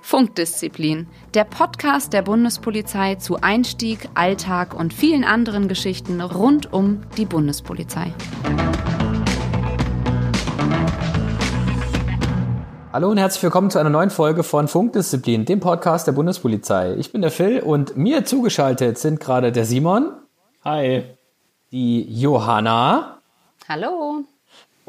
Funkdisziplin, der Podcast der Bundespolizei zu Einstieg, Alltag und vielen anderen Geschichten rund um die Bundespolizei. Hallo und herzlich willkommen zu einer neuen Folge von Funkdisziplin, dem Podcast der Bundespolizei. Ich bin der Phil und mir zugeschaltet sind gerade der Simon. Hi. Die Johanna. Hallo.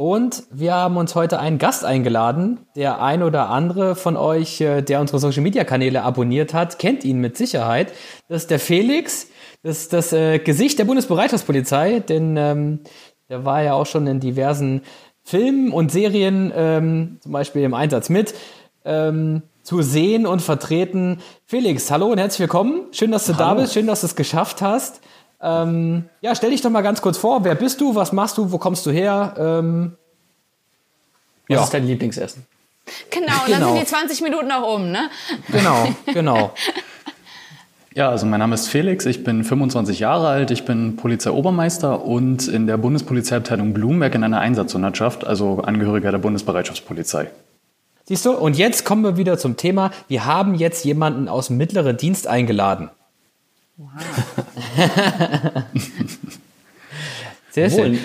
Und wir haben uns heute einen Gast eingeladen. Der ein oder andere von euch, äh, der unsere Social Media Kanäle abonniert hat, kennt ihn mit Sicherheit. Das ist der Felix. Das ist das äh, Gesicht der Bundesbereitschaftspolizei, denn ähm, der war ja auch schon in diversen Filmen und Serien, ähm, zum Beispiel im Einsatz mit, ähm, zu sehen und vertreten. Felix, hallo und herzlich willkommen. Schön, dass du hallo. da bist. Schön, dass du es geschafft hast. Ähm, ja, stell dich doch mal ganz kurz vor. Wer bist du? Was machst du? Wo kommst du her? Ähm, was ja. ist dein Lieblingsessen? Genau, genau, dann sind die 20 Minuten auch um, ne? Genau, genau. Ja, also mein Name ist Felix, ich bin 25 Jahre alt, ich bin Polizeiobermeister und in der Bundespolizeiabteilung Blumberg in einer Einsatzhundertschaft, also Angehöriger der Bundesbereitschaftspolizei. Siehst du, und jetzt kommen wir wieder zum Thema, wir haben jetzt jemanden aus dem mittleren Dienst eingeladen. Wow. Sehr schön.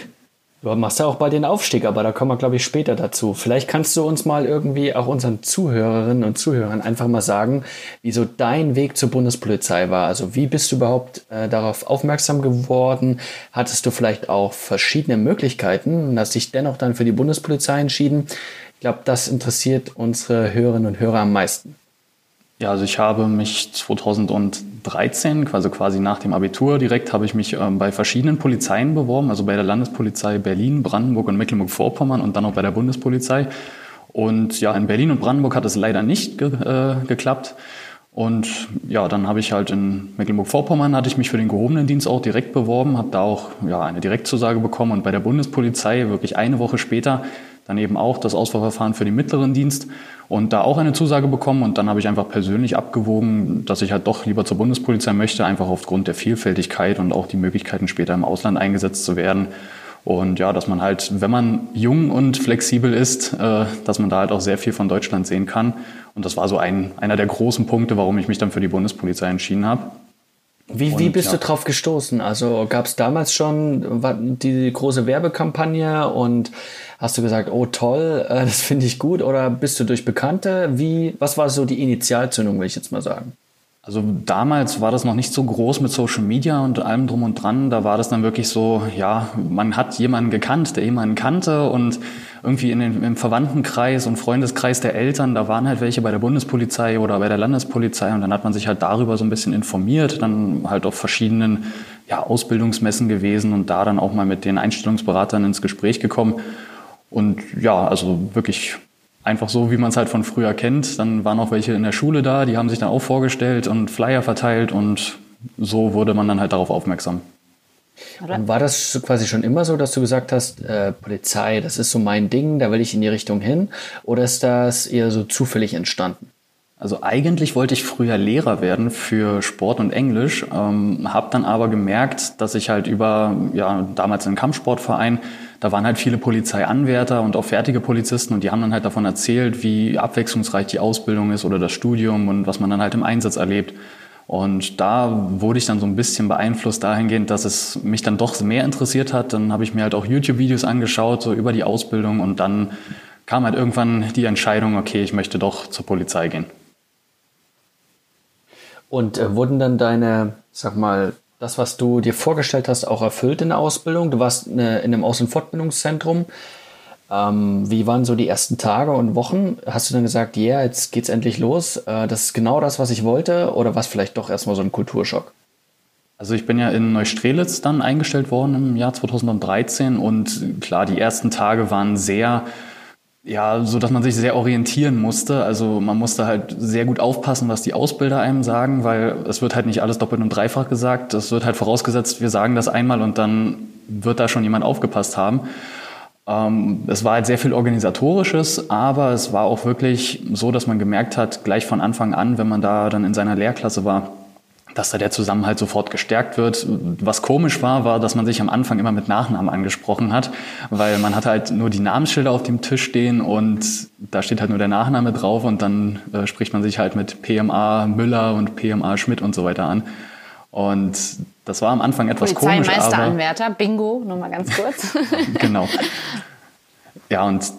Du machst ja auch bald den Aufstieg, aber da kommen wir, glaube ich, später dazu. Vielleicht kannst du uns mal irgendwie auch unseren Zuhörerinnen und Zuhörern einfach mal sagen, wieso dein Weg zur Bundespolizei war. Also wie bist du überhaupt äh, darauf aufmerksam geworden? Hattest du vielleicht auch verschiedene Möglichkeiten und hast dich dennoch dann für die Bundespolizei entschieden? Ich glaube, das interessiert unsere Hörerinnen und Hörer am meisten. Ja, also ich habe mich 2013, also quasi nach dem Abitur direkt, habe ich mich ähm, bei verschiedenen Polizeien beworben, also bei der Landespolizei Berlin, Brandenburg und Mecklenburg-Vorpommern und dann auch bei der Bundespolizei. Und ja, in Berlin und Brandenburg hat es leider nicht ge äh, geklappt. Und ja, dann habe ich halt in Mecklenburg-Vorpommern hatte ich mich für den gehobenen Dienst auch direkt beworben, habe da auch ja eine Direktzusage bekommen und bei der Bundespolizei wirklich eine Woche später dann eben auch das Auswahlverfahren für den mittleren Dienst und da auch eine Zusage bekommen. Und dann habe ich einfach persönlich abgewogen, dass ich halt doch lieber zur Bundespolizei möchte, einfach aufgrund der Vielfältigkeit und auch die Möglichkeiten später im Ausland eingesetzt zu werden. Und ja, dass man halt, wenn man jung und flexibel ist, äh, dass man da halt auch sehr viel von Deutschland sehen kann. Und das war so ein, einer der großen Punkte, warum ich mich dann für die Bundespolizei entschieden habe. Wie, wie bist ja. du drauf gestoßen? Also gab es damals schon die große Werbekampagne und hast du gesagt, oh toll, äh, das finde ich gut oder bist du durch Bekannte? Wie, was war so die Initialzündung, will ich jetzt mal sagen? Also damals war das noch nicht so groß mit Social Media und allem drum und dran. Da war das dann wirklich so, ja, man hat jemanden gekannt, der jemanden kannte und irgendwie in den, im Verwandtenkreis und Freundeskreis der Eltern, da waren halt welche bei der Bundespolizei oder bei der Landespolizei und dann hat man sich halt darüber so ein bisschen informiert, dann halt auf verschiedenen ja, Ausbildungsmessen gewesen und da dann auch mal mit den Einstellungsberatern ins Gespräch gekommen. Und ja, also wirklich einfach so, wie man es halt von früher kennt. Dann waren auch welche in der Schule da, die haben sich dann auch vorgestellt und Flyer verteilt und so wurde man dann halt darauf aufmerksam. Und war das quasi schon immer so, dass du gesagt hast, äh, Polizei, das ist so mein Ding, da will ich in die Richtung hin? Oder ist das eher so zufällig entstanden? Also eigentlich wollte ich früher Lehrer werden für Sport und Englisch, ähm, habe dann aber gemerkt, dass ich halt über, ja, damals einen Kampfsportverein, da waren halt viele Polizeianwärter und auch fertige Polizisten und die haben dann halt davon erzählt, wie abwechslungsreich die Ausbildung ist oder das Studium und was man dann halt im Einsatz erlebt. Und da wurde ich dann so ein bisschen beeinflusst dahingehend, dass es mich dann doch mehr interessiert hat. Dann habe ich mir halt auch YouTube-Videos angeschaut, so über die Ausbildung und dann kam halt irgendwann die Entscheidung, okay, ich möchte doch zur Polizei gehen. Und äh, wurden dann deine, sag mal, das, was du dir vorgestellt hast, auch erfüllt in der Ausbildung? Du warst eine, in einem Aus- und Fortbildungszentrum. Ähm, wie waren so die ersten Tage und Wochen? Hast du dann gesagt, ja, yeah, jetzt geht's endlich los? Äh, das ist genau das, was ich wollte? Oder war es vielleicht doch erstmal so ein Kulturschock? Also ich bin ja in Neustrelitz dann eingestellt worden im Jahr 2013 und klar, die ersten Tage waren sehr ja, so dass man sich sehr orientieren musste. Also man musste halt sehr gut aufpassen, was die Ausbilder einem sagen, weil es wird halt nicht alles doppelt und dreifach gesagt. Es wird halt vorausgesetzt, wir sagen das einmal und dann wird da schon jemand aufgepasst haben. Ähm, es war halt sehr viel organisatorisches, aber es war auch wirklich so, dass man gemerkt hat, gleich von Anfang an, wenn man da dann in seiner Lehrklasse war, dass da der Zusammenhalt sofort gestärkt wird. Was komisch war, war, dass man sich am Anfang immer mit Nachnamen angesprochen hat, weil man hatte halt nur die Namensschilder auf dem Tisch stehen und da steht halt nur der Nachname drauf und dann äh, spricht man sich halt mit PMA Müller und PMA Schmidt und so weiter an. Und das war am Anfang etwas komisch. Polizeimeisteranwärter, Bingo, nur mal ganz kurz. genau. Ja, und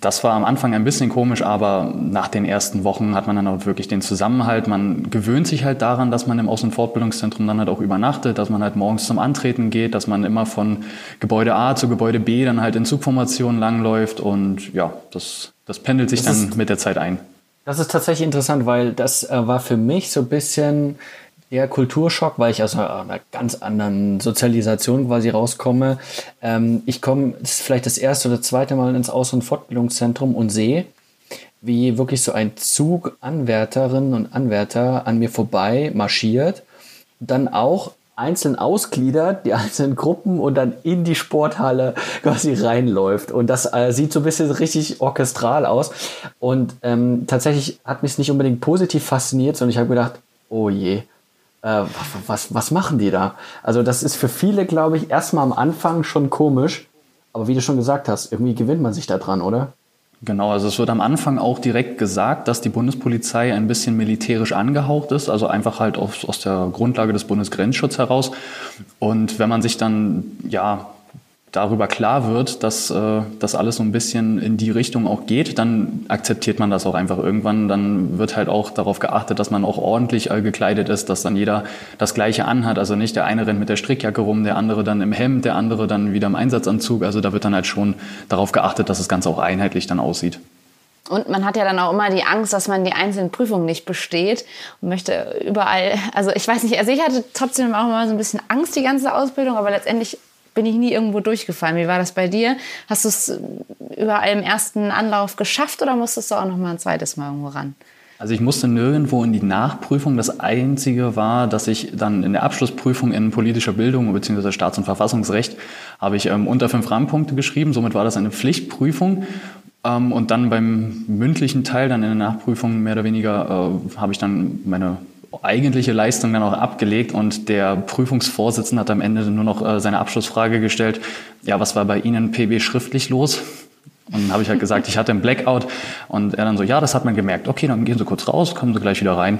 das war am Anfang ein bisschen komisch, aber nach den ersten Wochen hat man dann auch wirklich den Zusammenhalt. Man gewöhnt sich halt daran, dass man im Außen- und Fortbildungszentrum dann halt auch übernachtet, dass man halt morgens zum Antreten geht, dass man immer von Gebäude A zu Gebäude B dann halt in Zugformationen langläuft und ja, das, das pendelt sich das dann ist, mit der Zeit ein. Das ist tatsächlich interessant, weil das äh, war für mich so ein bisschen eher Kulturschock, weil ich aus einer, ganz anderen Sozialisation quasi rauskomme. Ähm, ich komme, vielleicht das erste oder zweite Mal ins Aus- und Fortbildungszentrum und sehe, wie wirklich so ein Zug Anwärterinnen und Anwärter an mir vorbei marschiert, dann auch einzeln ausgliedert, die einzelnen Gruppen und dann in die Sporthalle quasi reinläuft. Und das äh, sieht so ein bisschen richtig orchestral aus. Und ähm, tatsächlich hat mich es nicht unbedingt positiv fasziniert, sondern ich habe gedacht, oh je, äh, was, was machen die da? Also das ist für viele, glaube ich, erstmal am Anfang schon komisch. Aber wie du schon gesagt hast, irgendwie gewinnt man sich da dran, oder? Genau, also es wird am Anfang auch direkt gesagt, dass die Bundespolizei ein bisschen militärisch angehaucht ist, also einfach halt aus, aus der Grundlage des Bundesgrenzschutzes heraus. Und wenn man sich dann ja darüber klar wird, dass äh, das alles so ein bisschen in die Richtung auch geht, dann akzeptiert man das auch einfach irgendwann. Dann wird halt auch darauf geachtet, dass man auch ordentlich all gekleidet ist, dass dann jeder das Gleiche anhat. Also nicht der eine rennt mit der Strickjacke rum, der andere dann im Hemd, der andere dann wieder im Einsatzanzug. Also da wird dann halt schon darauf geachtet, dass das Ganze auch einheitlich dann aussieht. Und man hat ja dann auch immer die Angst, dass man die einzelnen Prüfungen nicht besteht und möchte überall, also ich weiß nicht, also ich hatte trotzdem auch immer so ein bisschen Angst, die ganze Ausbildung, aber letztendlich bin ich nie irgendwo durchgefallen. Wie war das bei dir? Hast du es überall im ersten Anlauf geschafft oder musstest du auch noch mal ein zweites Mal irgendwo ran? Also ich musste nirgendwo in die Nachprüfung. Das Einzige war, dass ich dann in der Abschlussprüfung in politischer Bildung bzw. Staats- und Verfassungsrecht habe ich ähm, unter fünf Rahmenpunkte geschrieben. Somit war das eine Pflichtprüfung. Ähm, und dann beim mündlichen Teil, dann in der Nachprüfung mehr oder weniger, äh, habe ich dann meine eigentliche Leistung dann auch abgelegt und der Prüfungsvorsitzende hat am Ende nur noch äh, seine Abschlussfrage gestellt, ja, was war bei Ihnen PB schriftlich los? Und dann habe ich halt gesagt, ich hatte einen Blackout und er dann so, ja, das hat man gemerkt. Okay, dann gehen Sie kurz raus, kommen Sie gleich wieder rein.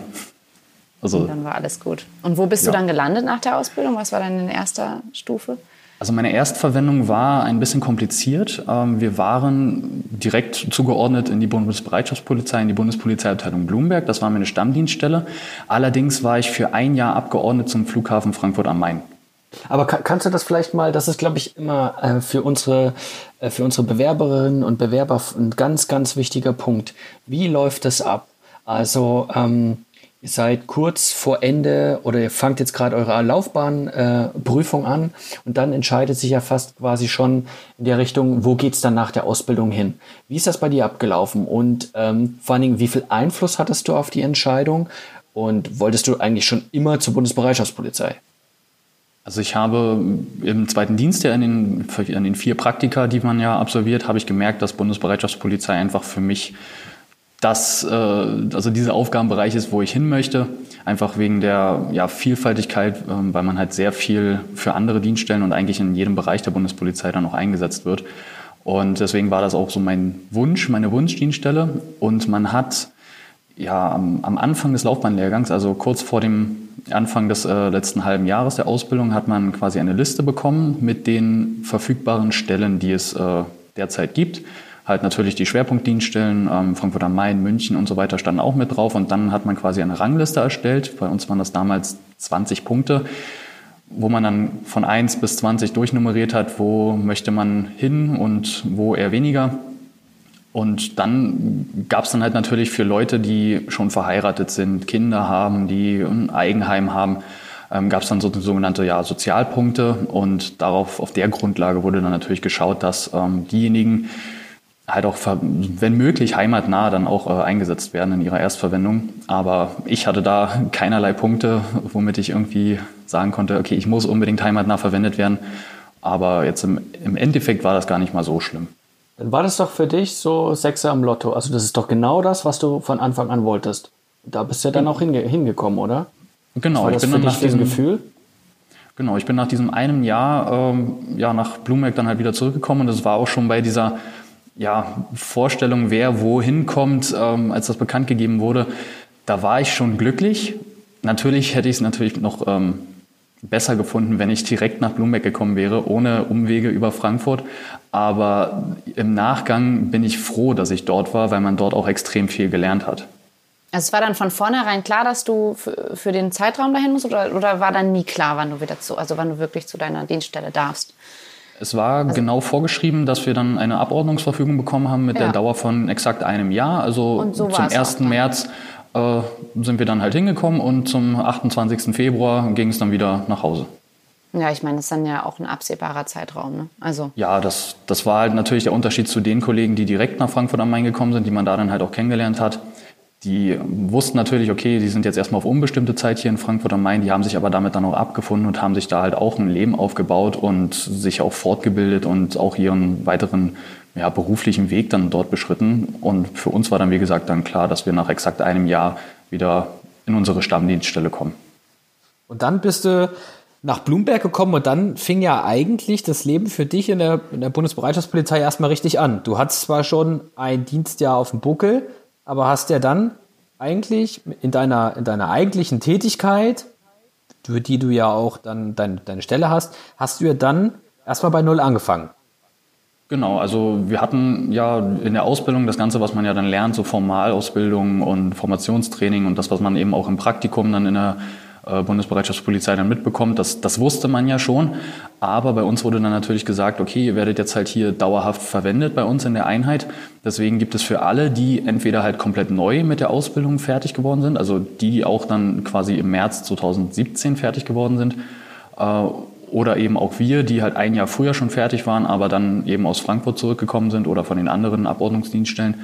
Also, und dann war alles gut. Und wo bist ja. du dann gelandet nach der Ausbildung? Was war deine erste Stufe? Also meine Erstverwendung war ein bisschen kompliziert. Ähm, wir waren direkt zugeordnet in die Bundesbereitschaftspolizei, in die Bundespolizeiabteilung Blumberg. Das war meine Stammdienststelle. Allerdings war ich für ein Jahr abgeordnet zum Flughafen Frankfurt am Main. Aber kannst du das vielleicht mal, das ist, glaube ich, immer äh, für unsere, äh, für unsere Bewerberinnen und Bewerber ein ganz, ganz wichtiger Punkt. Wie läuft das ab? Also, ähm, Ihr seid kurz vor Ende oder ihr fangt jetzt gerade eure Laufbahnprüfung äh, an und dann entscheidet sich ja fast quasi schon in der Richtung, wo geht's dann nach der Ausbildung hin. Wie ist das bei dir abgelaufen und ähm, vor allen Dingen, wie viel Einfluss hattest du auf die Entscheidung und wolltest du eigentlich schon immer zur Bundesbereitschaftspolizei? Also ich habe im zweiten Dienst ja in den, in den vier Praktika, die man ja absolviert, habe ich gemerkt, dass Bundesbereitschaftspolizei einfach für mich das, äh, also dieser Aufgabenbereich ist, wo ich hin möchte. Einfach wegen der ja, Vielfaltigkeit, äh, weil man halt sehr viel für andere Dienststellen und eigentlich in jedem Bereich der Bundespolizei dann auch eingesetzt wird. Und deswegen war das auch so mein Wunsch, meine Wunschdienststelle. Und man hat ja am, am Anfang des Laufbahnlehrgangs, also kurz vor dem Anfang des äh, letzten halben Jahres der Ausbildung, hat man quasi eine Liste bekommen mit den verfügbaren Stellen, die es äh, derzeit gibt halt natürlich die Schwerpunktdienststellen, ähm, Frankfurt am Main, München und so weiter standen auch mit drauf. Und dann hat man quasi eine Rangliste erstellt. Bei uns waren das damals 20 Punkte, wo man dann von 1 bis 20 durchnummeriert hat, wo möchte man hin und wo eher weniger. Und dann gab es dann halt natürlich für Leute, die schon verheiratet sind, Kinder haben, die ein Eigenheim haben, ähm, gab es dann so sogenannte ja, Sozialpunkte. Und darauf, auf der Grundlage wurde dann natürlich geschaut, dass ähm, diejenigen, halt auch, wenn möglich, heimatnah dann auch äh, eingesetzt werden in ihrer Erstverwendung. Aber ich hatte da keinerlei Punkte, womit ich irgendwie sagen konnte, okay, ich muss unbedingt heimatnah verwendet werden. Aber jetzt im, im Endeffekt war das gar nicht mal so schlimm. Dann war das doch für dich so Sechser am Lotto. Also das ist doch genau das, was du von Anfang an wolltest. Da bist du ja dann auch hinge hingekommen, oder? Genau, ich bin dann nach diesem Gefühl. Genau, ich bin nach diesem einem Jahr ähm, ja nach Bloomberg dann halt wieder zurückgekommen und das war auch schon bei dieser ja, Vorstellung, wer wohin kommt, ähm, als das bekannt gegeben wurde, da war ich schon glücklich. Natürlich hätte ich es natürlich noch ähm, besser gefunden, wenn ich direkt nach Bloomberg gekommen wäre, ohne Umwege über Frankfurt. Aber im Nachgang bin ich froh, dass ich dort war, weil man dort auch extrem viel gelernt hat. Also es war dann von vornherein klar, dass du für, für den Zeitraum dahin musst oder, oder war dann nie klar, wann du wieder zu, also wann du wirklich zu deiner Dienststelle darfst? Es war also, genau vorgeschrieben, dass wir dann eine Abordnungsverfügung bekommen haben mit ja. der Dauer von exakt einem Jahr. Also so zum 1. März äh, sind wir dann halt hingekommen und zum 28. Februar ging es dann wieder nach Hause. Ja, ich meine, das ist dann ja auch ein absehbarer Zeitraum. Ne? Also. Ja, das, das war halt natürlich der Unterschied zu den Kollegen, die direkt nach Frankfurt am Main gekommen sind, die man da dann halt auch kennengelernt hat. Die wussten natürlich, okay, die sind jetzt erstmal auf unbestimmte Zeit hier in Frankfurt am Main, die haben sich aber damit dann auch abgefunden und haben sich da halt auch ein Leben aufgebaut und sich auch fortgebildet und auch ihren weiteren ja, beruflichen Weg dann dort beschritten. Und für uns war dann, wie gesagt, dann klar, dass wir nach exakt einem Jahr wieder in unsere Stammdienststelle kommen. Und dann bist du nach Blumberg gekommen und dann fing ja eigentlich das Leben für dich in der, in der Bundesbereitschaftspolizei erstmal richtig an. Du hattest zwar schon ein Dienstjahr auf dem Buckel, aber hast ja dann eigentlich in deiner, in deiner eigentlichen Tätigkeit, für die du ja auch dann dein, deine Stelle hast, hast du ja dann erstmal bei Null angefangen. Genau, also wir hatten ja in der Ausbildung das Ganze, was man ja dann lernt, so Formalausbildung und Formationstraining und das, was man eben auch im Praktikum dann in der Bundesbereitschaftspolizei dann mitbekommt, das, das wusste man ja schon. Aber bei uns wurde dann natürlich gesagt, okay, ihr werdet jetzt halt hier dauerhaft verwendet bei uns in der Einheit. Deswegen gibt es für alle, die entweder halt komplett neu mit der Ausbildung fertig geworden sind, also die, die auch dann quasi im März 2017 fertig geworden sind, äh, oder eben auch wir, die halt ein Jahr früher schon fertig waren, aber dann eben aus Frankfurt zurückgekommen sind oder von den anderen Abordnungsdienststellen.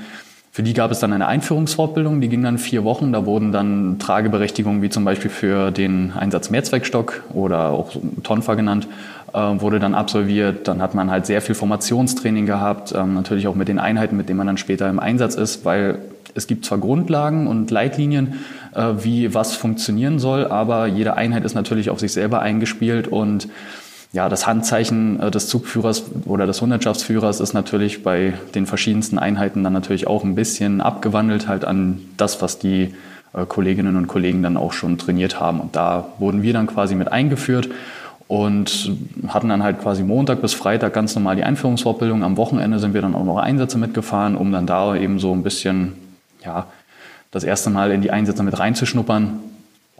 Für die gab es dann eine Einführungsfortbildung, die ging dann vier Wochen. Da wurden dann Trageberechtigungen wie zum Beispiel für den Einsatz Mehrzweckstock oder auch Tonfa genannt, äh, wurde dann absolviert. Dann hat man halt sehr viel Formationstraining gehabt, ähm, natürlich auch mit den Einheiten, mit denen man dann später im Einsatz ist, weil es gibt zwar Grundlagen und Leitlinien, äh, wie was funktionieren soll, aber jede Einheit ist natürlich auf sich selber eingespielt und ja, das Handzeichen äh, des Zugführers oder des Hundertschaftsführers ist natürlich bei den verschiedensten Einheiten dann natürlich auch ein bisschen abgewandelt halt an das, was die äh, Kolleginnen und Kollegen dann auch schon trainiert haben. Und da wurden wir dann quasi mit eingeführt und hatten dann halt quasi Montag bis Freitag ganz normal die Einführungsfortbildung. Am Wochenende sind wir dann auch noch Einsätze mitgefahren, um dann da eben so ein bisschen ja, das erste Mal in die Einsätze mit reinzuschnuppern.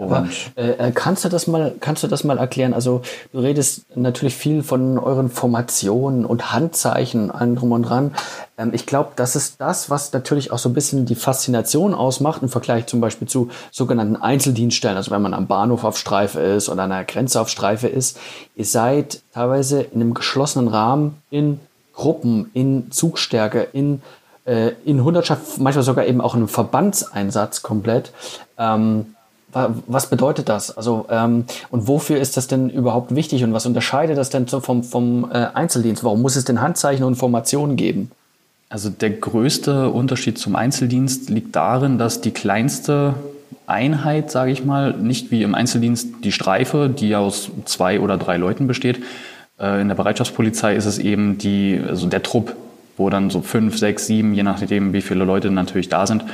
Aber, äh, äh, kannst du das mal, kannst du das mal erklären? Also du redest natürlich viel von euren Formationen und Handzeichen, allem drum und dran. Ähm, ich glaube, das ist das, was natürlich auch so ein bisschen die Faszination ausmacht im Vergleich zum Beispiel zu sogenannten Einzeldienststellen. Also wenn man am Bahnhof auf Streife ist oder an der Grenze auf Streife ist. Ihr seid teilweise in einem geschlossenen Rahmen in Gruppen, in Zugstärke, in äh, in Hundertschaft, manchmal sogar eben auch in einem Verbandseinsatz komplett. Ähm, was bedeutet das? Also ähm, und wofür ist das denn überhaupt wichtig und was unterscheidet das denn vom, vom äh, Einzeldienst? Warum muss es denn Handzeichen und Formationen geben? Also der größte Unterschied zum Einzeldienst liegt darin, dass die kleinste Einheit, sage ich mal, nicht wie im Einzeldienst die Streife, die aus zwei oder drei Leuten besteht. Äh, in der Bereitschaftspolizei ist es eben die, also der Trupp, wo dann so fünf, sechs, sieben, je nachdem, wie viele Leute natürlich da sind,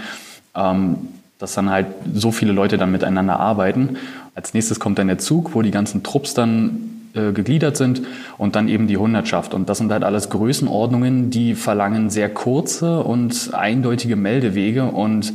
ähm, dass dann halt so viele Leute dann miteinander arbeiten. Als nächstes kommt dann der Zug, wo die ganzen Trupps dann äh, gegliedert sind und dann eben die Hundertschaft. Und das sind halt alles Größenordnungen, die verlangen sehr kurze und eindeutige Meldewege und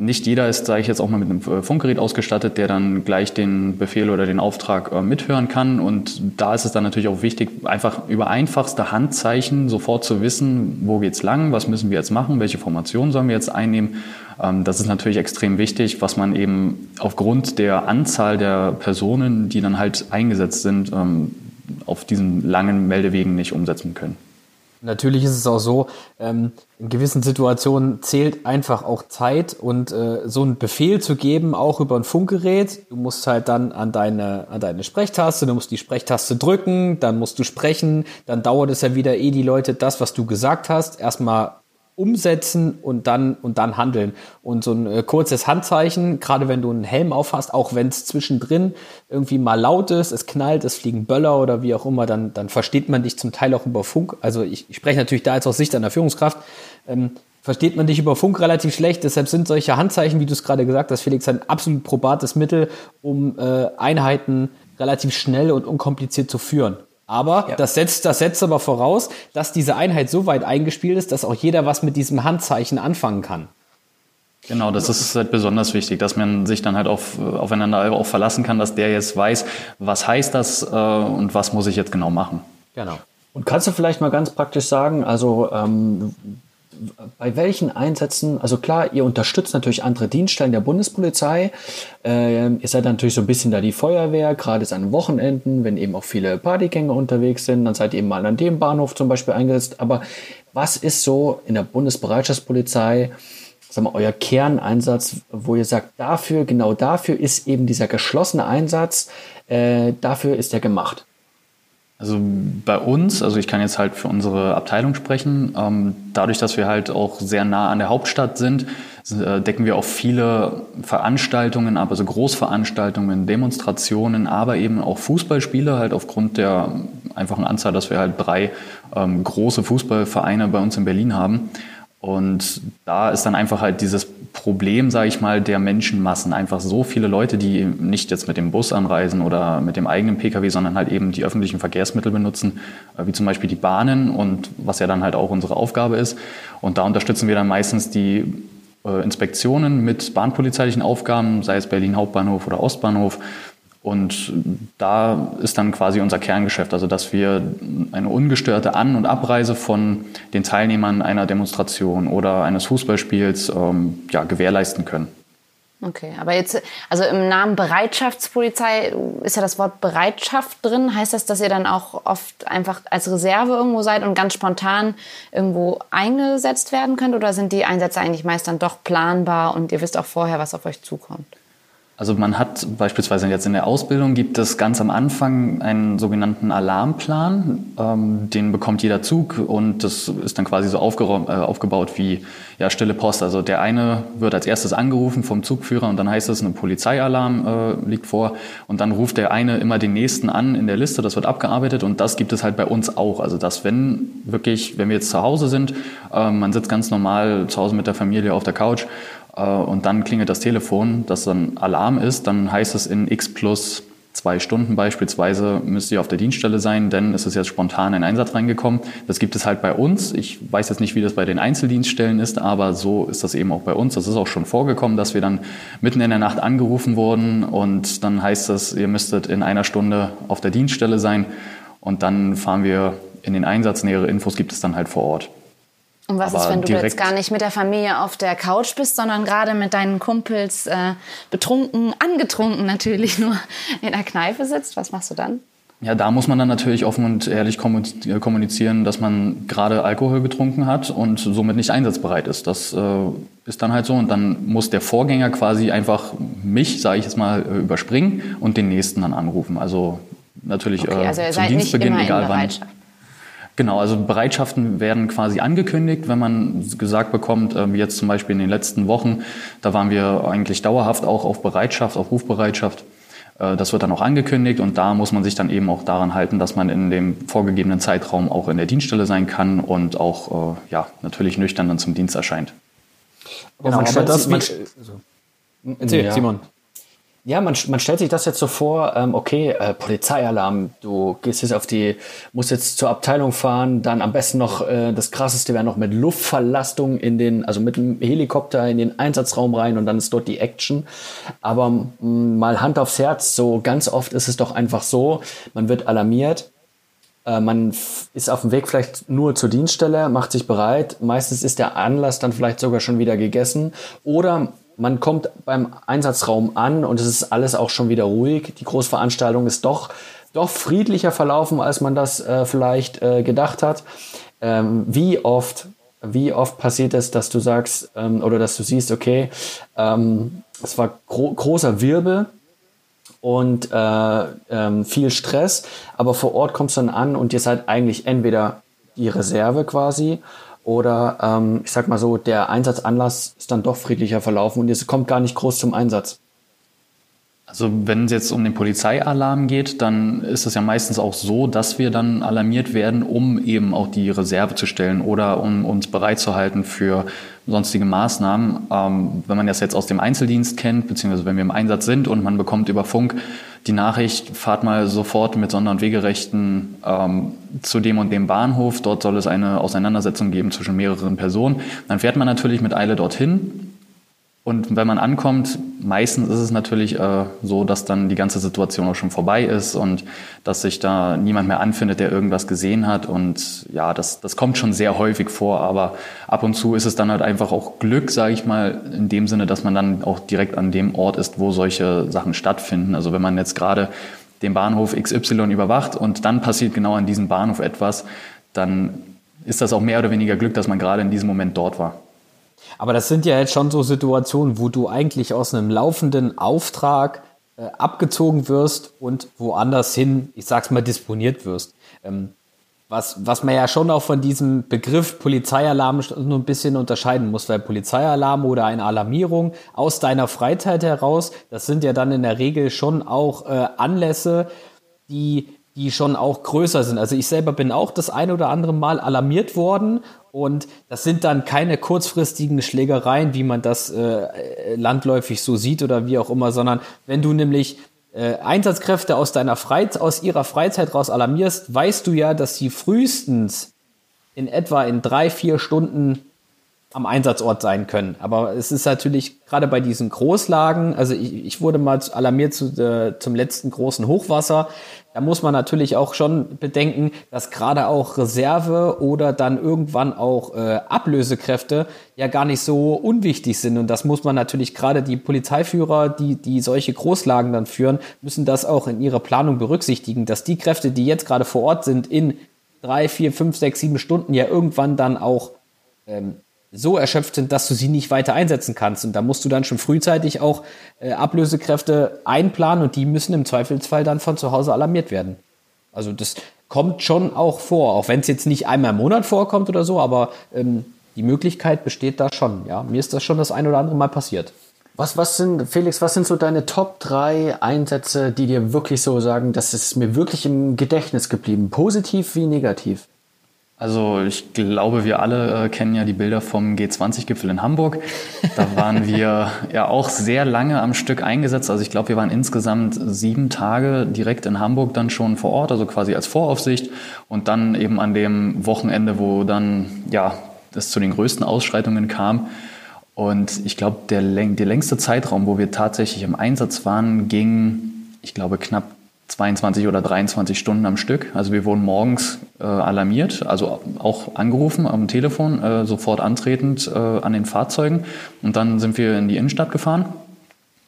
nicht jeder ist, sage ich jetzt auch mal, mit einem äh, Funkgerät ausgestattet, der dann gleich den Befehl oder den Auftrag äh, mithören kann. Und da ist es dann natürlich auch wichtig, einfach über einfachste Handzeichen sofort zu wissen, wo geht's lang, was müssen wir jetzt machen, welche Formation sollen wir jetzt einnehmen. Ähm, das ist natürlich extrem wichtig, was man eben aufgrund der Anzahl der Personen, die dann halt eingesetzt sind, ähm, auf diesen langen Meldewegen nicht umsetzen können. Natürlich ist es auch so, ähm, in gewissen Situationen zählt einfach auch Zeit und äh, so einen Befehl zu geben, auch über ein Funkgerät. Du musst halt dann an deine, an deine Sprechtaste, du musst die Sprechtaste drücken, dann musst du sprechen, dann dauert es ja wieder, eh die Leute das, was du gesagt hast, erstmal umsetzen und dann und dann handeln. Und so ein äh, kurzes Handzeichen, gerade wenn du einen Helm aufhast, auch wenn es zwischendrin irgendwie mal laut ist, es knallt, es fliegen Böller oder wie auch immer, dann, dann versteht man dich zum Teil auch über Funk. Also ich, ich spreche natürlich da jetzt aus Sicht einer Führungskraft. Ähm, versteht man dich über Funk relativ schlecht. Deshalb sind solche Handzeichen, wie du es gerade gesagt hast, Felix, ein absolut probates Mittel, um äh, Einheiten relativ schnell und unkompliziert zu führen. Aber ja. das, setzt, das setzt aber voraus, dass diese Einheit so weit eingespielt ist, dass auch jeder was mit diesem Handzeichen anfangen kann. Genau, das ist halt besonders wichtig, dass man sich dann halt auf, aufeinander auch verlassen kann, dass der jetzt weiß, was heißt das äh, und was muss ich jetzt genau machen. Genau. Und kannst du vielleicht mal ganz praktisch sagen, also ähm, bei welchen Einsätzen, also klar, ihr unterstützt natürlich andere Dienststellen der Bundespolizei. Äh, ihr seid natürlich so ein bisschen da die Feuerwehr, gerade an Wochenenden, wenn eben auch viele Partygänger unterwegs sind, dann seid ihr eben mal an dem Bahnhof zum Beispiel eingesetzt. Aber was ist so in der Bundesbereitschaftspolizei, sagen wir, euer Kerneinsatz, wo ihr sagt, dafür, genau dafür ist eben dieser geschlossene Einsatz, äh, dafür ist er gemacht? Also bei uns, also ich kann jetzt halt für unsere Abteilung sprechen, ähm, dadurch, dass wir halt auch sehr nah an der Hauptstadt sind, äh, decken wir auch viele Veranstaltungen ab, also Großveranstaltungen, Demonstrationen, aber eben auch Fußballspiele, halt aufgrund der einfachen Anzahl, dass wir halt drei ähm, große Fußballvereine bei uns in Berlin haben. Und da ist dann einfach halt dieses Problem, sage ich mal, der Menschenmassen. Einfach so viele Leute, die nicht jetzt mit dem Bus anreisen oder mit dem eigenen Pkw, sondern halt eben die öffentlichen Verkehrsmittel benutzen, äh, wie zum Beispiel die Bahnen und was ja dann halt auch unsere Aufgabe ist. Und da unterstützen wir dann meistens die äh, Inspektionen mit bahnpolizeilichen Aufgaben, sei es Berlin Hauptbahnhof oder Ostbahnhof und da ist dann quasi unser Kerngeschäft, also dass wir eine ungestörte An- und Abreise von den Teilnehmern einer Demonstration oder eines Fußballspiels ähm, ja, gewährleisten können. Okay, aber jetzt, also im Namen Bereitschaftspolizei ist ja das Wort Bereitschaft drin. Heißt das, dass ihr dann auch oft einfach als Reserve irgendwo seid und ganz spontan irgendwo eingesetzt werden könnt? Oder sind die Einsätze eigentlich meist dann doch planbar und ihr wisst auch vorher, was auf euch zukommt? Also man hat beispielsweise jetzt in der Ausbildung gibt es ganz am Anfang einen sogenannten Alarmplan. Ähm, den bekommt jeder Zug und das ist dann quasi so äh, aufgebaut wie ja, stille Post. Also der eine wird als erstes angerufen vom Zugführer und dann heißt es, ein Polizeialarm äh, liegt vor und dann ruft der eine immer den nächsten an in der Liste. Das wird abgearbeitet und das gibt es halt bei uns auch. Also dass wenn wirklich, wenn wir jetzt zu Hause sind, äh, man sitzt ganz normal zu Hause mit der Familie auf der Couch und dann klingelt das Telefon, das dann Alarm ist, dann heißt es in x plus zwei Stunden beispielsweise müsst ihr auf der Dienststelle sein, denn es ist jetzt spontan ein Einsatz reingekommen. Das gibt es halt bei uns. Ich weiß jetzt nicht, wie das bei den Einzeldienststellen ist, aber so ist das eben auch bei uns. Das ist auch schon vorgekommen, dass wir dann mitten in der Nacht angerufen wurden und dann heißt es, ihr müsstet in einer Stunde auf der Dienststelle sein und dann fahren wir in den Einsatz. Nähere Infos gibt es dann halt vor Ort. Und was Aber ist, wenn du jetzt gar nicht mit der Familie auf der Couch bist, sondern gerade mit deinen Kumpels äh, betrunken, angetrunken natürlich nur in der Kneipe sitzt? Was machst du dann? Ja, da muss man dann natürlich offen und ehrlich kommunizieren, dass man gerade Alkohol getrunken hat und somit nicht einsatzbereit ist. Das äh, ist dann halt so. Und dann muss der Vorgänger quasi einfach mich, sage ich jetzt mal, äh, überspringen und den nächsten dann anrufen. Also natürlich okay, also äh, zum Dienstbeginn, egal wann. Genau, also Bereitschaften werden quasi angekündigt, wenn man gesagt bekommt, äh, wie jetzt zum Beispiel in den letzten Wochen, da waren wir eigentlich dauerhaft auch auf Bereitschaft, auf Rufbereitschaft. Äh, das wird dann auch angekündigt und da muss man sich dann eben auch daran halten, dass man in dem vorgegebenen Zeitraum auch in der Dienststelle sein kann und auch äh, ja, natürlich nüchtern dann zum Dienst erscheint. Aber genau, man stellt das, man, also, Erzähl, ja. Simon. Ja, man, man stellt sich das jetzt so vor, ähm, okay, äh, Polizeialarm, du gehst jetzt auf die, musst jetzt zur Abteilung fahren, dann am besten noch, äh, das krasseste wäre noch mit Luftverlastung in den, also mit dem Helikopter in den Einsatzraum rein und dann ist dort die Action. Aber mh, mal Hand aufs Herz, so ganz oft ist es doch einfach so, man wird alarmiert, äh, man ist auf dem Weg vielleicht nur zur Dienststelle, macht sich bereit. Meistens ist der Anlass dann vielleicht sogar schon wieder gegessen. Oder man kommt beim Einsatzraum an und es ist alles auch schon wieder ruhig. Die Großveranstaltung ist doch, doch friedlicher verlaufen, als man das äh, vielleicht äh, gedacht hat. Ähm, wie oft, wie oft passiert es, dass du sagst ähm, oder dass du siehst, okay, ähm, es war gro großer Wirbel und äh, ähm, viel Stress, aber vor Ort kommst du dann an und ihr seid eigentlich entweder die Reserve quasi Oder ähm, ich sag mal so, der Einsatzanlass ist dann doch friedlicher verlaufen und es kommt gar nicht groß zum Einsatz. Also wenn es jetzt um den Polizeialarm geht, dann ist es ja meistens auch so, dass wir dann alarmiert werden, um eben auch die Reserve zu stellen oder um uns bereit zu halten für sonstige Maßnahmen. Ähm, wenn man das jetzt aus dem Einzeldienst kennt, beziehungsweise wenn wir im Einsatz sind und man bekommt über Funk die Nachricht, fahrt mal sofort mit Sonder- und Wegerechten ähm, zu dem und dem Bahnhof, dort soll es eine Auseinandersetzung geben zwischen mehreren Personen, dann fährt man natürlich mit Eile dorthin und wenn man ankommt, meistens ist es natürlich äh, so, dass dann die ganze Situation auch schon vorbei ist und dass sich da niemand mehr anfindet, der irgendwas gesehen hat. Und ja, das, das kommt schon sehr häufig vor, aber ab und zu ist es dann halt einfach auch Glück, sage ich mal, in dem Sinne, dass man dann auch direkt an dem Ort ist, wo solche Sachen stattfinden. Also wenn man jetzt gerade den Bahnhof XY überwacht und dann passiert genau an diesem Bahnhof etwas, dann ist das auch mehr oder weniger Glück, dass man gerade in diesem Moment dort war. Aber das sind ja jetzt schon so Situationen, wo du eigentlich aus einem laufenden Auftrag äh, abgezogen wirst und woanders hin, ich sag's mal, disponiert wirst. Ähm, was, was man ja schon auch von diesem Begriff Polizeialarm nur ein bisschen unterscheiden muss, weil Polizeialarm oder eine Alarmierung aus deiner Freizeit heraus, das sind ja dann in der Regel schon auch äh, Anlässe, die die schon auch größer sind. Also ich selber bin auch das ein oder andere Mal alarmiert worden und das sind dann keine kurzfristigen Schlägereien, wie man das äh, landläufig so sieht oder wie auch immer, sondern wenn du nämlich äh, Einsatzkräfte aus deiner Freizeit, aus ihrer Freizeit raus alarmierst, weißt du ja, dass sie frühestens in etwa in drei, vier Stunden am Einsatzort sein können. Aber es ist natürlich gerade bei diesen Großlagen, also ich, ich wurde mal alarmiert zu, äh, zum letzten großen Hochwasser. Da muss man natürlich auch schon bedenken, dass gerade auch Reserve oder dann irgendwann auch äh, Ablösekräfte ja gar nicht so unwichtig sind. Und das muss man natürlich gerade die Polizeiführer, die, die solche Großlagen dann führen, müssen das auch in ihrer Planung berücksichtigen, dass die Kräfte, die jetzt gerade vor Ort sind, in drei, vier, fünf, sechs, sieben Stunden ja irgendwann dann auch ähm, so erschöpft sind, dass du sie nicht weiter einsetzen kannst. Und da musst du dann schon frühzeitig auch äh, Ablösekräfte einplanen und die müssen im Zweifelsfall dann von zu Hause alarmiert werden. Also das kommt schon auch vor, auch wenn es jetzt nicht einmal im Monat vorkommt oder so, aber ähm, die Möglichkeit besteht da schon. Ja, mir ist das schon das ein oder andere Mal passiert. Was, was sind, Felix, was sind so deine Top 3 Einsätze, die dir wirklich so sagen, das ist mir wirklich im Gedächtnis geblieben, positiv wie negativ? Also ich glaube, wir alle äh, kennen ja die Bilder vom G20-Gipfel in Hamburg. Da waren wir ja auch sehr lange am Stück eingesetzt. Also ich glaube, wir waren insgesamt sieben Tage direkt in Hamburg dann schon vor Ort, also quasi als Voraufsicht. Und dann eben an dem Wochenende, wo dann ja es zu den größten Ausschreitungen kam. Und ich glaube, der, der längste Zeitraum, wo wir tatsächlich im Einsatz waren, ging, ich glaube, knapp 22 oder 23 Stunden am Stück. Also wir wurden morgens äh, alarmiert, also auch angerufen am Telefon, äh, sofort antretend äh, an den Fahrzeugen. Und dann sind wir in die Innenstadt gefahren.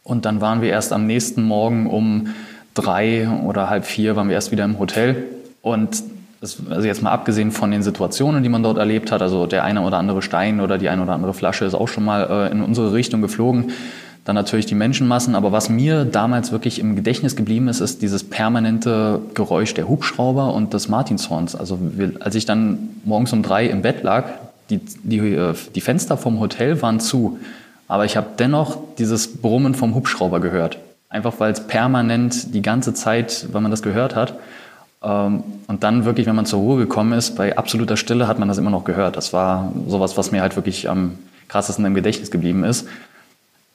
Und dann waren wir erst am nächsten Morgen um drei oder halb vier waren wir erst wieder im Hotel. Und das, also jetzt mal abgesehen von den Situationen, die man dort erlebt hat, also der eine oder andere Stein oder die eine oder andere Flasche ist auch schon mal äh, in unsere Richtung geflogen dann natürlich die Menschenmassen. Aber was mir damals wirklich im Gedächtnis geblieben ist, ist dieses permanente Geräusch der Hubschrauber und des Martinshorns. Also als ich dann morgens um drei im Bett lag, die, die, äh, die Fenster vom Hotel waren zu. Aber ich habe dennoch dieses Brummen vom Hubschrauber gehört. Einfach weil es permanent die ganze Zeit, wenn man das gehört hat. Ähm, und dann wirklich, wenn man zur Ruhe gekommen ist, bei absoluter Stille hat man das immer noch gehört. Das war sowas, was mir halt wirklich am krassesten im Gedächtnis geblieben ist.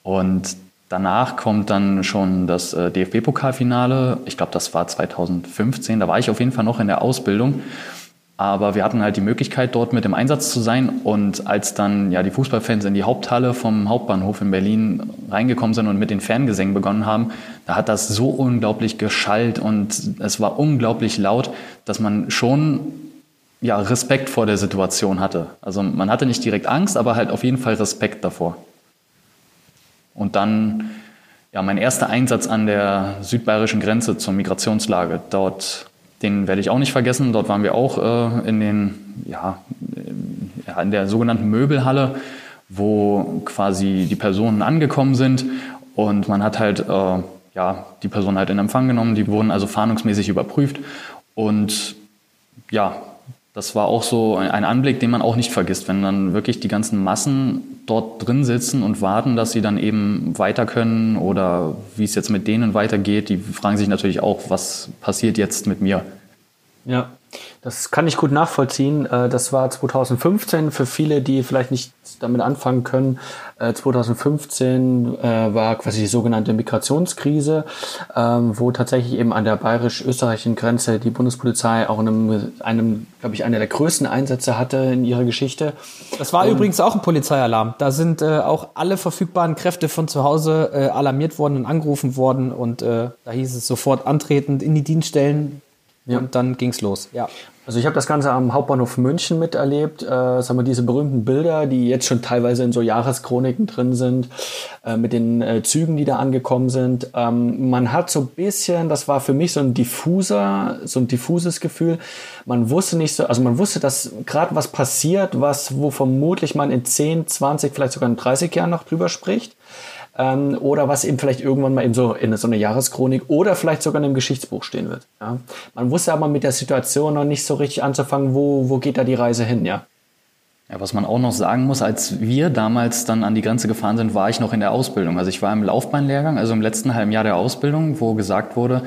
Und danach kommt dann schon das äh, DFB-Pokalfinale. Ich glaube, das war 2015. Da war ich auf jeden Fall noch in der Ausbildung. Aber wir hatten halt die Möglichkeit, dort mit dem Einsatz zu sein. Und als dann ja die Fußballfans in die Haupthalle vom Hauptbahnhof in Berlin reingekommen sind und mit den Fangesängen begonnen haben, da hat das so unglaublich geschallt und es war unglaublich laut, dass man schon ja, Respekt vor der Situation hatte. Also man hatte nicht direkt Angst, aber halt auf jeden Fall Respekt davor. Und dann ja, mein erster Einsatz an der südbayerischen Grenze zur Migrationslage. Dort, den werde ich auch nicht vergessen. Dort waren wir auch äh, in den, ja, in der sogenannten Möbelhalle, wo quasi die Personen angekommen sind und man hat halt äh, ja, die Personen halt in Empfang genommen. Die wurden also fahndungsmäßig überprüft und ja, das war auch so ein Anblick, den man auch nicht vergisst, wenn dann wirklich die ganzen Massen dort drin sitzen und warten, dass sie dann eben weiter können oder wie es jetzt mit denen weitergeht. Die fragen sich natürlich auch, was passiert jetzt mit mir? Ja, das kann ich gut nachvollziehen. Äh, das war 2015 für viele, die vielleicht nicht damit anfangen können. 2015 äh, äh, war quasi die sogenannte Migrationskrise, ähm, wo tatsächlich eben an der bayerisch-österreichischen Grenze die Bundespolizei auch einem, einem glaube ich, einer der größten Einsätze hatte in ihrer Geschichte. Das war Und, übrigens auch ein Polizeialarm. Da sind auch alle verfügbaren Kräfte von zu Hause alarmiert worden und angerufen worden und da hieß es sofort antretend in die Dienststellen, ja. Und dann ging's los, ja. Also ich habe das Ganze am Hauptbahnhof München miterlebt. Äh, sagen wir, diese berühmten Bilder, die jetzt schon teilweise in so Jahreschroniken drin sind, äh, mit den äh, Zügen, die da angekommen sind. Ähm, man hat so ein bisschen, das war für mich so ein diffuser, so ein diffuses Gefühl. Man wusste nicht so, also man wusste, dass gerade was passiert, was, wo vermutlich man in 10, 20, vielleicht sogar in 30 Jahren noch drüber spricht ähm, oder was eben vielleicht irgendwann mal in so, in so einer Jahreschronik oder vielleicht sogar in einem Geschichtsbuch stehen wird. Ja? Man wusste aber mit der Situation noch nicht so richtig anzufangen, wo, wo geht da die Reise hin, ja. Ja, was man auch noch sagen muss, als wir damals dann an die Grenze gefahren sind, war ich noch in der Ausbildung. Also ich war im Laufbahnlehrgang, also im letzten halben Jahr der Ausbildung, wo gesagt wurde,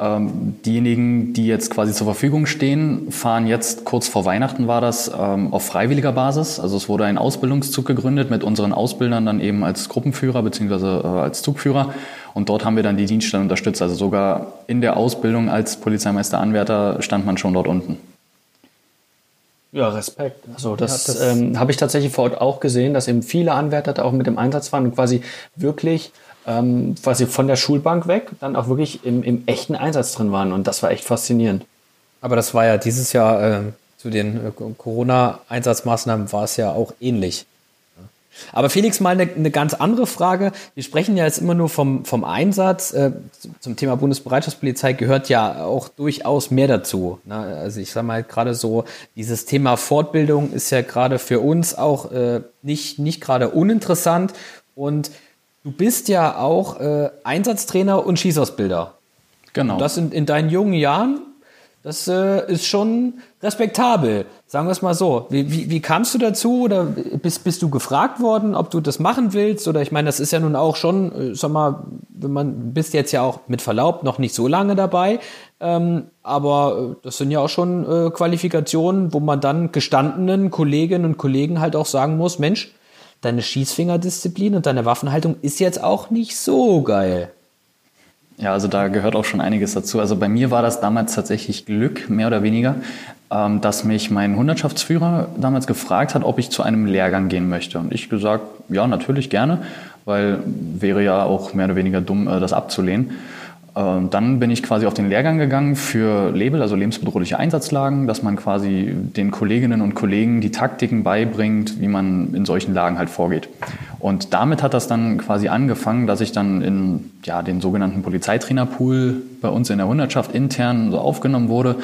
diejenigen, die jetzt quasi zur Verfügung stehen, fahren jetzt kurz vor Weihnachten war das ähm, auf freiwilliger Basis. Also es wurde ein Ausbildungszug gegründet mit unseren Ausbildern dann eben als Gruppenführer beziehungsweise äh, als Zugführer. Und dort haben wir dann die Dienststellen unterstützt. Also sogar in der Ausbildung als Polizeimeisteranwärter stand man schon dort unten. Ja, Respekt. Also das, ja, das ähm, habe ich tatsächlich vor Ort auch gesehen, dass eben viele Anwärter da auch mit dem Einsatz waren und quasi wirklich ähm, quasi von der Schulbank weg dann auch wirklich im, im echten Einsatz drin waren. Und das war echt faszinierend. Aber das war ja dieses Jahr äh, zu den äh, Corona-Einsatzmaßnahmen war es ja auch ähnlich. Aber Felix, mal eine, eine, ganz andere Frage. Wir sprechen ja jetzt immer nur vom, vom Einsatz. Äh, zum Thema Bundesbereitschaftspolizei gehört ja auch durchaus mehr dazu. Ne? Also ich sage mal gerade so, dieses Thema Fortbildung ist ja gerade für uns auch äh, nicht, nicht gerade uninteressant. Und Du bist ja auch äh, Einsatztrainer und Schießausbilder. Genau. Und das in, in deinen jungen Jahren, das äh, ist schon respektabel, sagen wir es mal so. Wie, wie, wie kamst du dazu oder bist, bist du gefragt worden, ob du das machen willst? Oder ich meine, das ist ja nun auch schon, äh, sag mal, wenn man bist jetzt ja auch mit Verlaub noch nicht so lange dabei, ähm, aber äh, das sind ja auch schon äh, Qualifikationen, wo man dann gestandenen Kolleginnen und Kollegen halt auch sagen muss, Mensch, deine Schießfingerdisziplin und deine Waffenhaltung ist jetzt auch nicht so geil. Ja, also da gehört auch schon einiges dazu. Also bei mir war das damals tatsächlich Glück, mehr oder weniger, ähm, dass mich mein Hundertschaftsführer damals gefragt hat, ob ich zu einem Lehrgang gehen möchte. Und ich gesagt, ja, natürlich gerne, weil wäre ja auch mehr oder weniger dumm, äh, das abzulehnen. Ähm, dann bin ich quasi auf den Lehrgang gegangen für Label, also lebensbedrohliche Einsatzlagen, dass man quasi den Kolleginnen und Kollegen die Taktiken beibringt, wie man in solchen Lagen halt vorgeht. Und damit hat das dann quasi angefangen, dass ich dann in ja, den sogenannten Polizeitrainerpool bei uns in der Hundertschaft intern so aufgenommen wurde,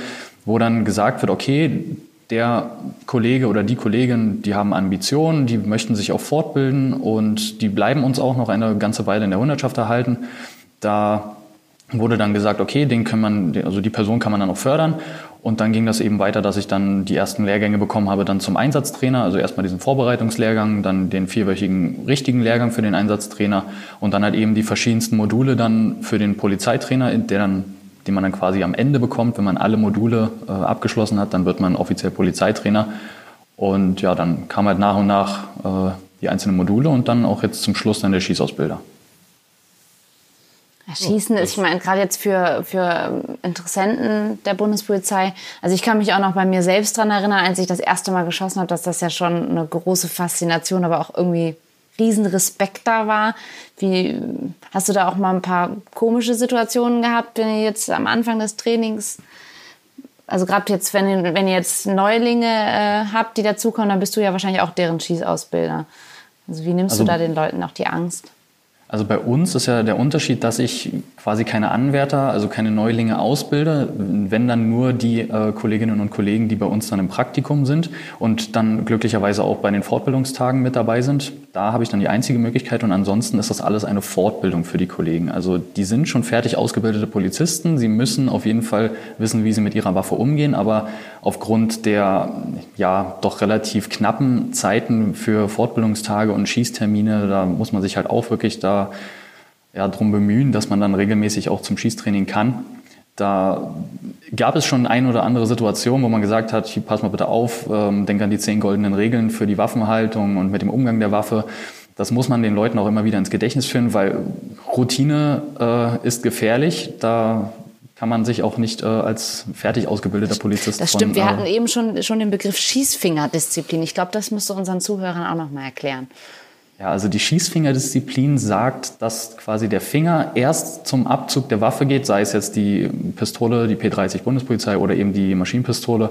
wo dann gesagt wird, okay, der Kollege oder die Kollegin, die haben Ambitionen, die möchten sich auch fortbilden und die bleiben uns auch noch eine ganze Weile in der Hundertschaft erhalten. Da wurde dann gesagt, okay, den kann man, also die Person kann man dann auch fördern. Und dann ging das eben weiter, dass ich dann die ersten Lehrgänge bekommen habe, dann zum Einsatztrainer, also erstmal diesen Vorbereitungslehrgang, dann den vierwöchigen richtigen Lehrgang für den Einsatztrainer und dann halt eben die verschiedensten Module dann für den Polizeitrainer, der dann, den man dann quasi am Ende bekommt, wenn man alle Module äh, abgeschlossen hat, dann wird man offiziell Polizeitrainer. Und ja, dann kam halt nach und nach äh, die einzelnen Module und dann auch jetzt zum Schluss dann der Schießausbilder. Schießen ist, ich meine, gerade jetzt für, für Interessenten der Bundespolizei. Also ich kann mich auch noch bei mir selbst dran erinnern, als ich das erste Mal geschossen habe, dass das ja schon eine große Faszination, aber auch irgendwie riesen Respekt da war. Wie, hast du da auch mal ein paar komische Situationen gehabt, wenn ihr jetzt am Anfang des Trainings, also gerade jetzt, wenn ihr, wenn ihr jetzt Neulinge äh, habt, die dazukommen, dann bist du ja wahrscheinlich auch deren Schießausbilder. Also wie nimmst also, du da den Leuten auch die Angst? Also bei uns ist ja der Unterschied, dass ich quasi keine Anwärter, also keine Neulinge ausbilde, wenn dann nur die äh, Kolleginnen und Kollegen, die bei uns dann im Praktikum sind und dann glücklicherweise auch bei den Fortbildungstagen mit dabei sind. Da habe ich dann die einzige Möglichkeit und ansonsten ist das alles eine Fortbildung für die Kollegen. Also die sind schon fertig ausgebildete Polizisten. Sie müssen auf jeden Fall wissen, wie sie mit ihrer Waffe umgehen, aber aufgrund der ja doch relativ knappen Zeiten für Fortbildungstage und Schießtermine, da muss man sich halt auch wirklich da ja, drum bemühen, dass man dann regelmäßig auch zum Schießtraining kann. Da gab es schon ein oder andere Situation, wo man gesagt hat, pass mal bitte auf, ähm, denk an die zehn goldenen Regeln für die Waffenhaltung und mit dem Umgang der Waffe. Das muss man den Leuten auch immer wieder ins Gedächtnis führen, weil Routine äh, ist gefährlich. Da kann man sich auch nicht äh, als fertig ausgebildeter Polizist. Das stimmt. Von, Wir äh, hatten eben schon, schon den Begriff Schießfingerdisziplin. Ich glaube, das müsste unseren Zuhörern auch noch mal erklären. Ja, also die Schießfingerdisziplin sagt, dass quasi der Finger erst zum Abzug der Waffe geht, sei es jetzt die Pistole, die P30 Bundespolizei oder eben die Maschinenpistole,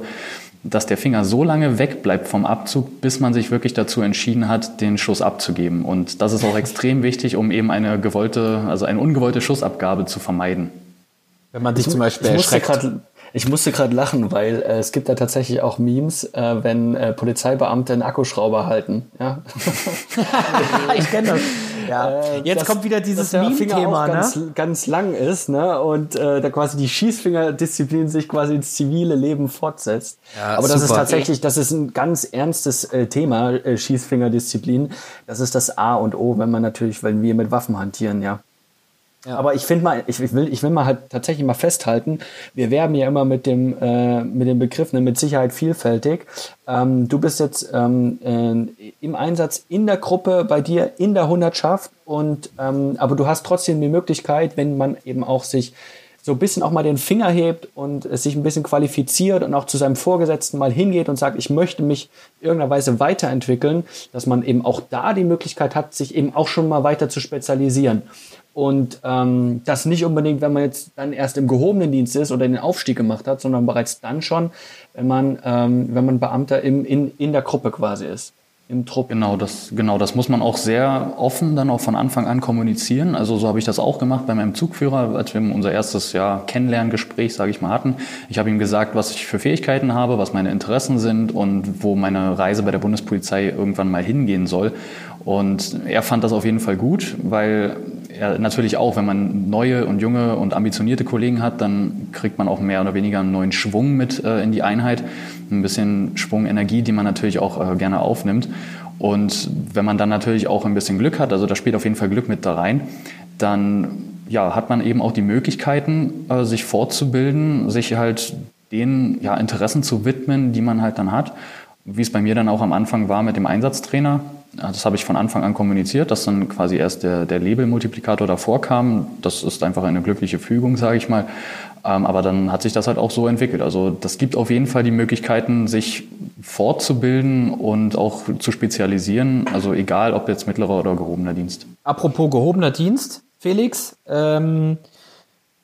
dass der Finger so lange wegbleibt vom Abzug, bis man sich wirklich dazu entschieden hat, den Schuss abzugeben. Und das ist auch extrem wichtig, um eben eine gewollte, also eine ungewollte Schussabgabe zu vermeiden. Wenn man sich zum Beispiel erschreckt. Ich musste gerade lachen, weil äh, es gibt da tatsächlich auch Memes, äh, wenn äh, Polizeibeamte einen Akkuschrauber halten. Ja? ich kenne das. Ja. Äh, Jetzt das, kommt wieder dieses Meme-Thema, ne? Ganz, ganz lang ist, ne? Und äh, da quasi die Schießfingerdisziplin sich quasi ins zivile Leben fortsetzt. Ja, Aber das super. ist tatsächlich, das ist ein ganz ernstes äh, Thema, äh, Schießfingerdisziplin. Das ist das A und O, wenn man natürlich, wenn wir mit Waffen hantieren, ja. Ja. Aber ich finde mal, ich, ich, will, ich will mal halt tatsächlich mal festhalten, wir werben ja immer mit dem, äh, mit dem Begriff, ne, mit Sicherheit vielfältig. Ähm, du bist jetzt ähm, äh, im Einsatz in der Gruppe bei dir, in der Hundertschaft und ähm, aber du hast trotzdem die Möglichkeit, wenn man eben auch sich so ein bisschen auch mal den Finger hebt und sich ein bisschen qualifiziert und auch zu seinem Vorgesetzten mal hingeht und sagt, ich möchte mich irgendeiner Weise weiterentwickeln, dass man eben auch da die Möglichkeit hat, sich eben auch schon mal weiter zu spezialisieren. Und ähm, das nicht unbedingt, wenn man jetzt dann erst im gehobenen Dienst ist oder den Aufstieg gemacht hat, sondern bereits dann schon, wenn man, ähm, wenn man Beamter im, in, in der Gruppe quasi ist im Trupp. Genau das, genau, das muss man auch sehr offen dann auch von Anfang an kommunizieren. Also so habe ich das auch gemacht bei meinem Zugführer, als wir unser erstes ja, Kennenlerngespräch, sage ich mal, hatten. Ich habe ihm gesagt, was ich für Fähigkeiten habe, was meine Interessen sind und wo meine Reise bei der Bundespolizei irgendwann mal hingehen soll. Und er fand das auf jeden Fall gut, weil er natürlich auch, wenn man neue und junge und ambitionierte Kollegen hat, dann kriegt man auch mehr oder weniger einen neuen Schwung mit äh, in die Einheit. Ein bisschen Schwung, Energie, die man natürlich auch äh, gerne aufnimmt. Und wenn man dann natürlich auch ein bisschen Glück hat, also da spielt auf jeden Fall Glück mit da rein, dann ja, hat man eben auch die Möglichkeiten, äh, sich fortzubilden, sich halt den ja, Interessen zu widmen, die man halt dann hat. Wie es bei mir dann auch am Anfang war mit dem Einsatztrainer das habe ich von Anfang an kommuniziert, dass dann quasi erst der, der Label-Multiplikator davor kam. Das ist einfach eine glückliche Fügung, sage ich mal. Ähm, aber dann hat sich das halt auch so entwickelt. Also das gibt auf jeden Fall die Möglichkeiten, sich fortzubilden und auch zu spezialisieren. Also egal, ob jetzt mittlerer oder gehobener Dienst. Apropos gehobener Dienst, Felix, ähm,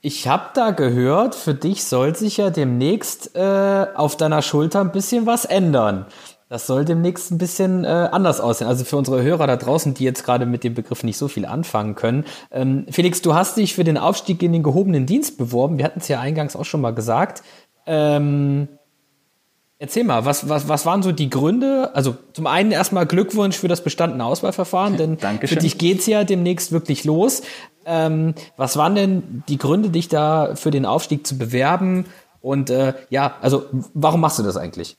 ich habe da gehört, für dich soll sich ja demnächst äh, auf deiner Schulter ein bisschen was ändern. Das soll demnächst ein bisschen äh, anders aussehen. Also für unsere Hörer da draußen, die jetzt gerade mit dem Begriff nicht so viel anfangen können. Ähm, Felix, du hast dich für den Aufstieg in den gehobenen Dienst beworben. Wir hatten es ja eingangs auch schon mal gesagt. Ähm, erzähl mal, was, was, was waren so die Gründe? Also zum einen erstmal Glückwunsch für das bestandene Auswahlverfahren, denn Dankeschön. für dich geht's ja demnächst wirklich los. Ähm, was waren denn die Gründe, dich da für den Aufstieg zu bewerben? Und äh, ja, also warum machst du das eigentlich?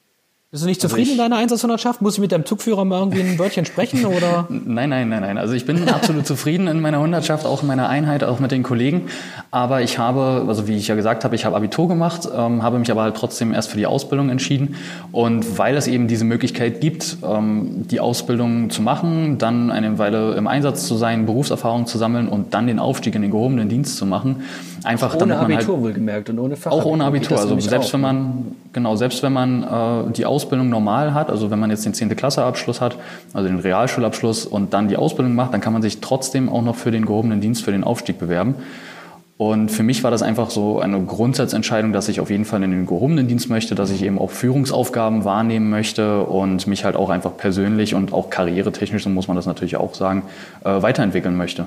Bist du nicht also zufrieden also ich, in deiner Einsatzhundertschaft? Muss ich mit deinem Zugführer mal irgendwie ein Wörtchen sprechen oder? Nein, nein, nein, nein. Also ich bin absolut zufrieden in meiner Hundertschaft, auch in meiner Einheit, auch mit den Kollegen. Aber ich habe, also wie ich ja gesagt habe, ich habe Abitur gemacht, ähm, habe mich aber halt trotzdem erst für die Ausbildung entschieden. Und weil es eben diese Möglichkeit gibt, ähm, die Ausbildung zu machen, dann eine Weile im Einsatz zu sein, Berufserfahrung zu sammeln und dann den Aufstieg in den gehobenen Dienst zu machen, einfach ohne Abitur halt, wohlgemerkt und ohne Fachabitur. Auch ohne Abitur. Also selbst auch, wenn man genau selbst wenn man äh, die Ausbildung normal hat, also wenn man jetzt den 10. Klasse Abschluss hat, also den Realschulabschluss und dann die Ausbildung macht, dann kann man sich trotzdem auch noch für den gehobenen Dienst, für den Aufstieg bewerben. Und für mich war das einfach so eine Grundsatzentscheidung, dass ich auf jeden Fall in den gehobenen Dienst möchte, dass ich eben auch Führungsaufgaben wahrnehmen möchte und mich halt auch einfach persönlich und auch karrieretechnisch, so muss man das natürlich auch sagen, äh, weiterentwickeln möchte.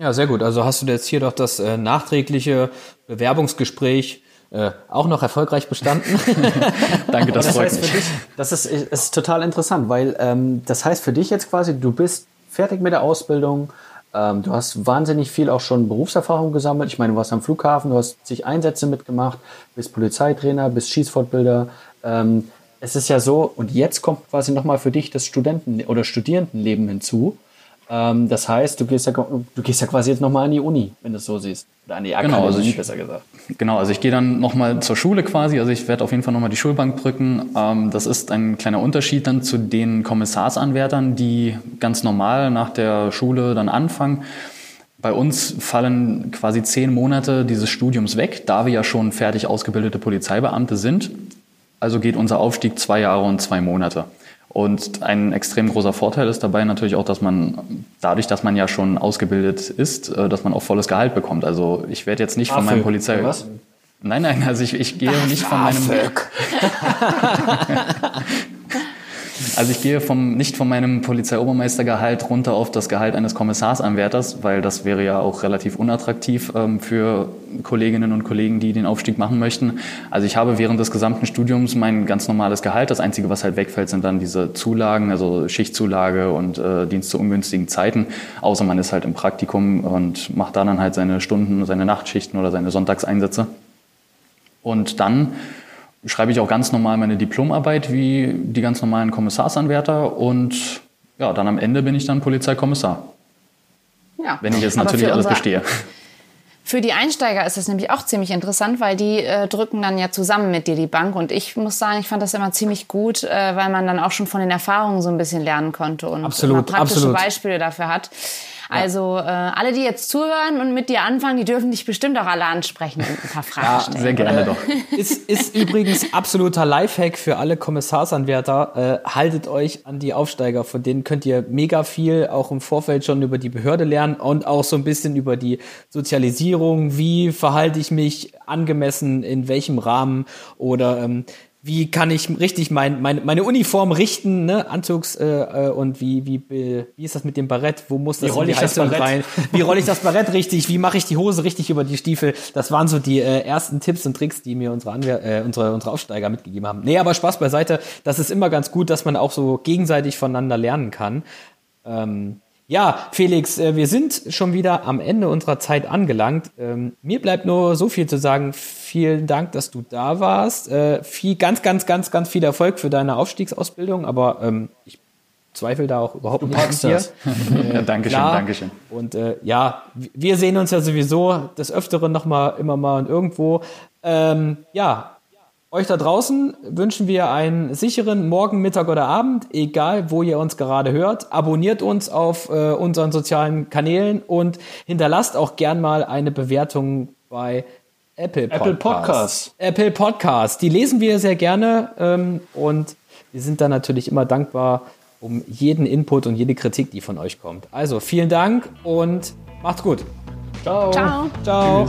Ja, sehr gut. Also hast du jetzt hier doch das äh, nachträgliche Bewerbungsgespräch äh, auch noch erfolgreich bestanden. Danke, das, das freut heißt mich. Dich, das ist, ist total interessant, weil ähm, das heißt für dich jetzt quasi, du bist fertig mit der Ausbildung, ähm, du hast wahnsinnig viel auch schon Berufserfahrung gesammelt. Ich meine, du warst am Flughafen, du hast zig Einsätze mitgemacht, bist Polizeitrainer, bist Schießfortbilder. Ähm, es ist ja so, und jetzt kommt quasi nochmal für dich das Studenten- oder Studierendenleben hinzu. Ähm, das heißt, du gehst ja, du gehst ja quasi jetzt nochmal an die Uni, wenn du es so siehst. Oder an die Akademie, genau, also ich, besser gesagt. Genau, also ich gehe dann nochmal zur Schule quasi. Also ich werde auf jeden Fall nochmal die Schulbank drücken. Ähm, das ist ein kleiner Unterschied dann zu den Kommissarsanwärtern, die ganz normal nach der Schule dann anfangen. Bei uns fallen quasi zehn Monate dieses Studiums weg, da wir ja schon fertig ausgebildete Polizeibeamte sind. Also geht unser Aufstieg zwei Jahre und zwei Monate. Und ein extrem großer Vorteil ist dabei natürlich auch, dass man dadurch, dass man ja schon ausgebildet ist, äh, dass man auch volles Gehalt bekommt. Also ich werde jetzt nicht von meinem Polizei... Was? Nein, nein, also ich, ich gehe nicht von meinem... Also ich gehe vom, nicht von meinem Polizeiobermeistergehalt runter auf das Gehalt eines Kommissarsanwärters, weil das wäre ja auch relativ unattraktiv ähm, für Kolleginnen und Kollegen, die den Aufstieg machen möchten. Also ich habe während des gesamten Studiums mein ganz normales Gehalt. Das Einzige, was halt wegfällt, sind dann diese Zulagen, also Schichtzulage und äh, Dienst zu ungünstigen Zeiten. Außer man ist halt im Praktikum und macht da dann halt seine Stunden, seine Nachtschichten oder seine Sonntagseinsätze. Und dann schreibe ich auch ganz normal meine Diplomarbeit wie die ganz normalen Kommissarsanwärter und ja, dann am Ende bin ich dann Polizeikommissar. Ja. Wenn ich jetzt natürlich alles bestehe. Für die Einsteiger ist es nämlich auch ziemlich interessant, weil die äh, drücken dann ja zusammen mit dir die Bank. Und ich muss sagen, ich fand das immer ziemlich gut, äh, weil man dann auch schon von den Erfahrungen so ein bisschen lernen konnte und absolut, praktische absolut. Beispiele dafür hat. Also äh, alle, die jetzt zuhören und mit dir anfangen, die dürfen dich bestimmt auch alle ansprechen und ein paar Fragen ja, stellen. Sehr gerne doch. Ist, ist übrigens absoluter Lifehack für alle Kommissarsanwärter. Äh, haltet euch an die Aufsteiger, von denen könnt ihr mega viel auch im Vorfeld schon über die Behörde lernen und auch so ein bisschen über die Sozialisierung. Wie verhalte ich mich angemessen, in welchem Rahmen oder ähm, wie kann ich richtig mein, mein, meine Uniform richten, ne? Anzugs äh, äh und wie, wie, wie ist das mit dem Barett? Wo muss das wie rolle ich das Barett rein? Wie rolle ich das Barett richtig? Wie mache ich die Hose richtig über die Stiefel? Das waren so die äh, ersten Tipps und Tricks, die mir unsere, Anwehr, äh, unsere, unsere Aufsteiger mitgegeben haben. Nee, aber Spaß beiseite. Das ist immer ganz gut, dass man auch so gegenseitig voneinander lernen kann. Ähm, ja, Felix, äh, wir sind schon wieder am Ende unserer Zeit angelangt. Ähm, mir bleibt nur so viel zu sagen. Vielen Dank, dass du da warst. Äh, viel, ganz, ganz, ganz, ganz viel Erfolg für deine Aufstiegsausbildung, aber ähm, ich zweifle da auch überhaupt du nicht an dir. Äh, ja, Dankeschön, klar. Dankeschön. Und äh, ja, wir sehen uns ja sowieso des Öfteren noch mal, immer mal und irgendwo. Ähm, ja, euch da draußen wünschen wir einen sicheren Morgen, Mittag oder Abend, egal wo ihr uns gerade hört. Abonniert uns auf äh, unseren sozialen Kanälen und hinterlasst auch gern mal eine Bewertung bei Apple Podcasts. Apple Podcasts. Apple Podcasts. Die lesen wir sehr gerne ähm, und wir sind da natürlich immer dankbar um jeden Input und jede Kritik, die von euch kommt. Also vielen Dank und macht's gut. Ciao. Ciao. Ciao.